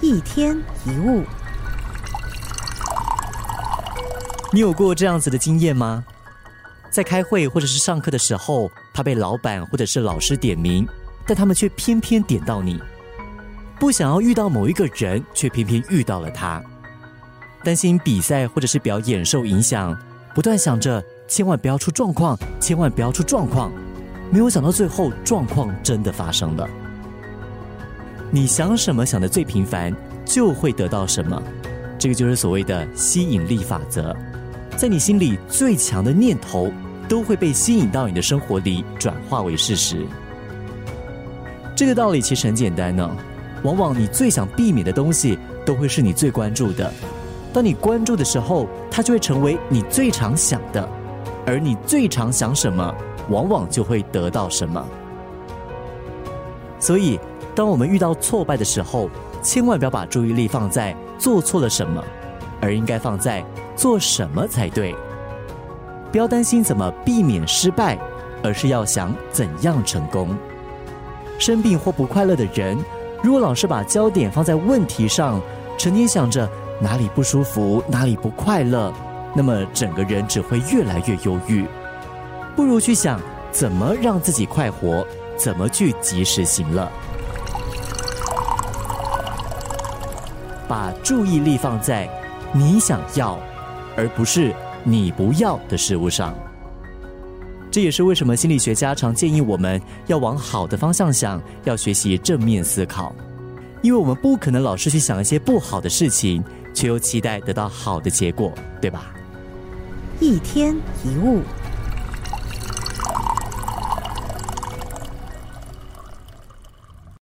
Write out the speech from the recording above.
一天一物，你有过这样子的经验吗？在开会或者是上课的时候，他被老板或者是老师点名，但他们却偏偏点到你。不想要遇到某一个人，却偏偏遇到了他。担心比赛或者是表演受影响，不断想着千万不要出状况，千万不要出状况。没有想到最后状况真的发生了。你想什么想的最频繁，就会得到什么。这个就是所谓的吸引力法则。在你心里最强的念头，都会被吸引到你的生活里，转化为事实。这个道理其实很简单呢。往往你最想避免的东西，都会是你最关注的。当你关注的时候，它就会成为你最常想的。而你最常想什么，往往就会得到什么。所以。当我们遇到挫败的时候，千万不要把注意力放在做错了什么，而应该放在做什么才对。不要担心怎么避免失败，而是要想怎样成功。生病或不快乐的人，如果老是把焦点放在问题上，成天想着哪里不舒服、哪里不快乐，那么整个人只会越来越忧郁。不如去想怎么让自己快活，怎么去及时行乐。把注意力放在你想要，而不是你不要的事物上。这也是为什么心理学家常建议我们要往好的方向想，要学习正面思考。因为我们不可能老是去想一些不好的事情，却又期待得到好的结果，对吧？一天一物。